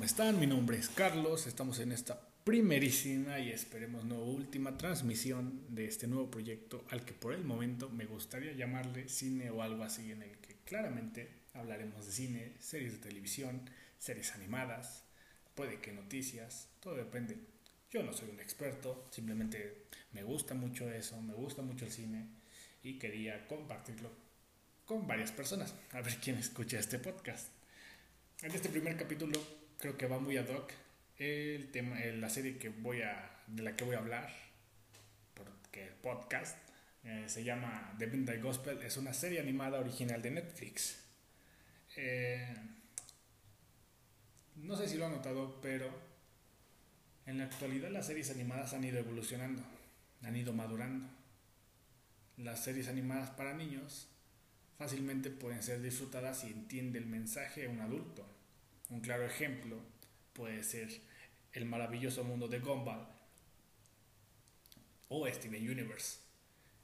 ¿cómo están? Mi nombre es Carlos, estamos en esta primerísima y esperemos no última transmisión de este nuevo proyecto al que por el momento me gustaría llamarle cine o algo así en el que claramente hablaremos de cine, series de televisión, series animadas, puede que noticias, todo depende. Yo no soy un experto, simplemente me gusta mucho eso, me gusta mucho el cine y quería compartirlo con varias personas, a ver quién escucha este podcast. En este primer capítulo creo que va muy ad hoc el tema, la serie que voy a, de la que voy a hablar, porque el podcast eh, se llama The Midnight Gospel, es una serie animada original de Netflix. Eh, no sé si lo han notado, pero en la actualidad las series animadas han ido evolucionando, han ido madurando. Las series animadas para niños fácilmente pueden ser disfrutadas si entiende el mensaje un adulto. Un claro ejemplo puede ser El maravilloso mundo de Gumball o Steven Universe.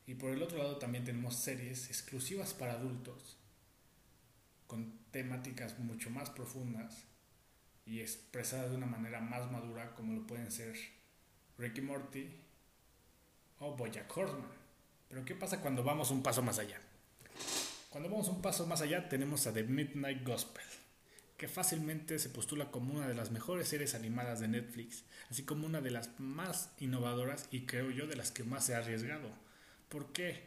Y por el otro lado también tenemos series exclusivas para adultos con temáticas mucho más profundas y expresadas de una manera más madura como lo pueden ser Ricky Morty o Bojack Horseman. Pero ¿qué pasa cuando vamos un paso más allá? Cuando vamos un paso más allá tenemos a The Midnight Gospel, que fácilmente se postula como una de las mejores series animadas de Netflix, así como una de las más innovadoras y creo yo de las que más se ha arriesgado. ¿Por qué?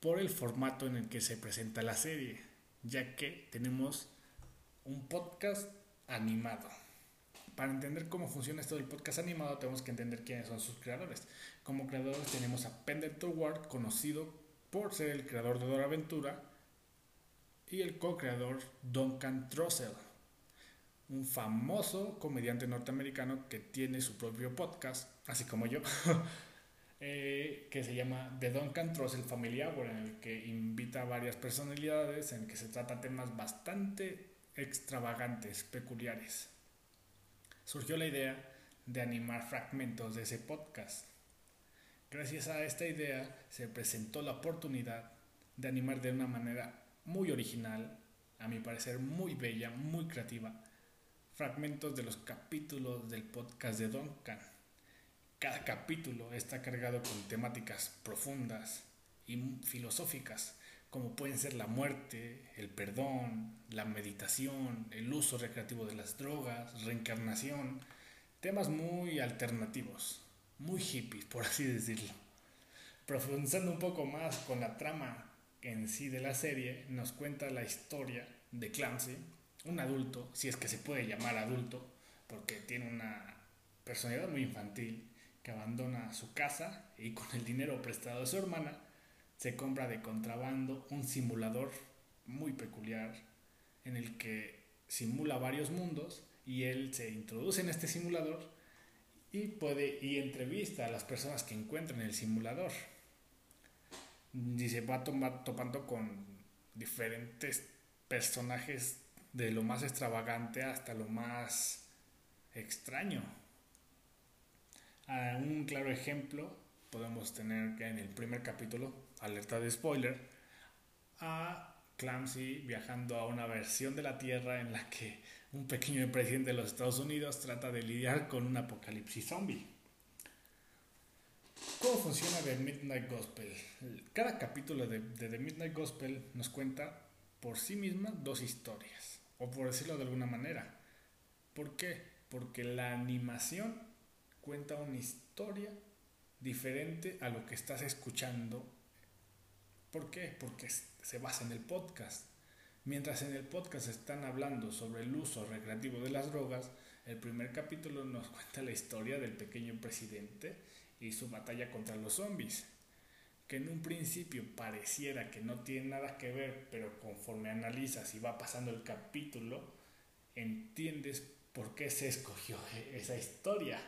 Por el formato en el que se presenta la serie, ya que tenemos un podcast animado. Para entender cómo funciona esto del podcast animado tenemos que entender quiénes son sus creadores. Como creadores tenemos a Pendleton Ward, conocido por ser el creador de Dora Aventura, y el co-creador Duncan Trussell, un famoso comediante norteamericano que tiene su propio podcast, así como yo, eh, que se llama The Duncan Trussell Family Hour, en el que invita a varias personalidades, en el que se trata temas bastante extravagantes, peculiares. Surgió la idea de animar fragmentos de ese podcast Gracias a esta idea se presentó la oportunidad de animar de una manera muy original, a mi parecer muy bella, muy creativa, fragmentos de los capítulos del podcast de Duncan. Cada capítulo está cargado con temáticas profundas y filosóficas, como pueden ser la muerte, el perdón, la meditación, el uso recreativo de las drogas, reencarnación, temas muy alternativos muy hippie, por así decirlo. Profundizando un poco más con la trama en sí de la serie, nos cuenta la historia de Clancy, un adulto, si es que se puede llamar adulto, porque tiene una personalidad muy infantil, que abandona su casa y con el dinero prestado de su hermana se compra de contrabando un simulador muy peculiar en el que simula varios mundos y él se introduce en este simulador y puede y entrevista a las personas que encuentran en el simulador. Y se va topando con diferentes personajes de lo más extravagante hasta lo más extraño. un claro ejemplo podemos tener que en el primer capítulo, alerta de spoiler, a Clancy viajando a una versión de la Tierra en la que un pequeño presidente de los Estados Unidos trata de lidiar con un apocalipsis zombie. ¿Cómo funciona The Midnight Gospel? Cada capítulo de, The Midnight Gospel nos cuenta por sí misma dos historias, o por decirlo de alguna manera. ¿Por qué? Porque la animación cuenta una historia diferente a lo que estás escuchando. ¿Por qué? Porque se basa en el podcast. Mientras en el podcast están hablando sobre el uso recreativo de las drogas, el primer capítulo nos cuenta la historia del pequeño presidente y su batalla contra los zombies, que en un principio pareciera que no tiene nada que ver, pero conforme analizas y va pasando el capítulo, entiendes por qué se escogió esa historia.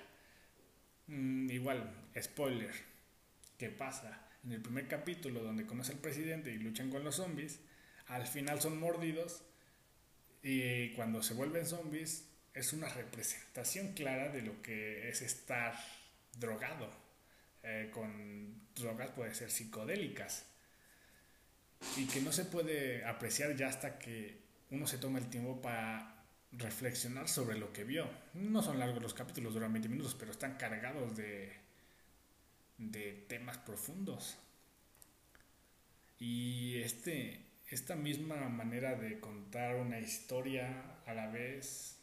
Mm, igual, spoiler, ¿qué pasa? en el primer capítulo donde conoce al presidente y luchan con los zombies, al final son mordidos y cuando se vuelven zombies es una representación clara de lo que es estar drogado eh, con drogas puede ser psicodélicas y que no se puede apreciar ya hasta que uno se toma el tiempo para reflexionar sobre lo que vio. No son largos los capítulos, duran 20 minutos, pero están cargados de, de temas profundos. Y este, esta misma manera de contar una historia a la vez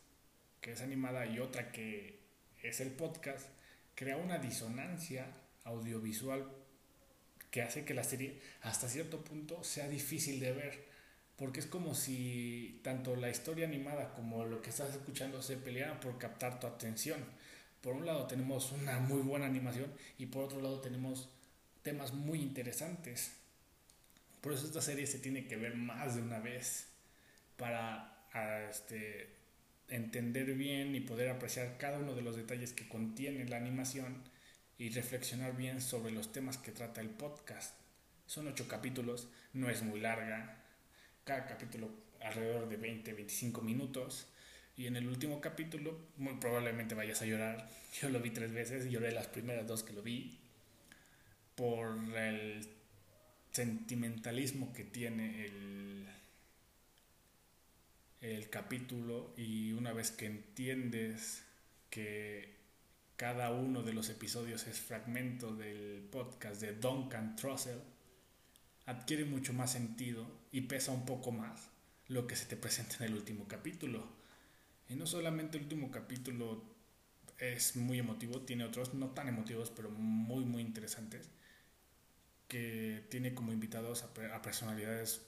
que es animada y otra que es el podcast, crea una disonancia audiovisual que hace que la serie hasta cierto punto sea difícil de ver, porque es como si tanto la historia animada como lo que estás escuchando se pelearan por captar tu atención. Por un lado tenemos una muy buena animación y por otro lado tenemos temas muy interesantes. Por eso esta serie se tiene que ver más de una vez para este, entender bien y poder apreciar cada uno de los detalles que contiene la animación y reflexionar bien sobre los temas que trata el podcast. Son ocho capítulos, no es muy larga, cada capítulo alrededor de 20-25 minutos. Y en el último capítulo, muy probablemente vayas a llorar. Yo lo vi tres veces, lloré las primeras dos que lo vi, por el sentimentalismo que tiene el, el capítulo y una vez que entiendes que cada uno de los episodios es fragmento del podcast de Duncan Trussell, adquiere mucho más sentido y pesa un poco más lo que se te presenta en el último capítulo. Y no solamente el último capítulo es muy emotivo, tiene otros no tan emotivos, pero muy, muy interesantes, que tiene como invitados a, personalidades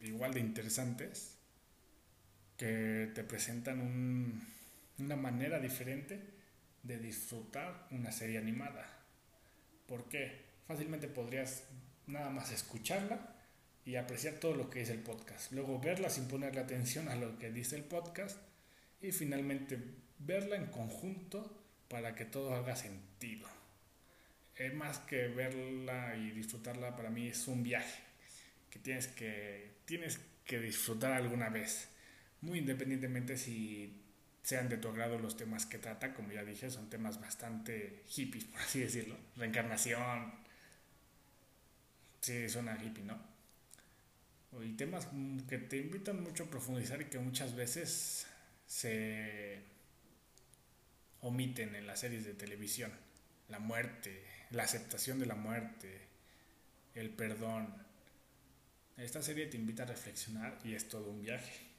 igual de interesantes, que te presentan una manera diferente de disfrutar una serie animada. ¿Por qué? Fácilmente podrías nada más escucharla y apreciar todo lo que es el podcast. Luego verla sin ponerle atención a lo que dice el podcast y finalmente verla en conjunto para que todo haga sentido. Es más que verla y disfrutarla para mí es un viaje que tienes que tienes que disfrutar alguna vez, muy independientemente si sean de tu agrado los temas que trata, como ya dije, son temas bastante hippies, por así decirlo. Reencarnación. Sí, suena hippie, ¿no? Y temas que te invitan mucho a profundizar y que muchas veces se omiten en las series de televisión. La muerte, la aceptación de la muerte, el perdón. Esta serie te invita a reflexionar y es todo un viaje.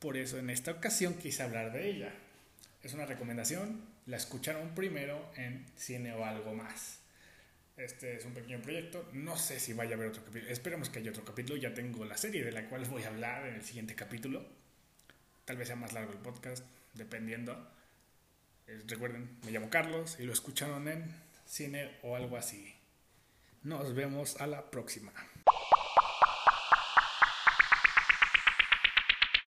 Por eso en esta ocasión quise hablar de ella. Es una recomendación, la escucharon primero en Cine o algo más. Este es un pequeño proyecto, no sé si vaya a haber otro capítulo, esperemos que haya otro capítulo, ya tengo la serie de la cual voy a hablar en el siguiente capítulo. Tal vez sea más largo el podcast, dependiendo. recuerden, me llamo Carlos y lo escucharon en Cine o algo así. Nos vemos a la próxima.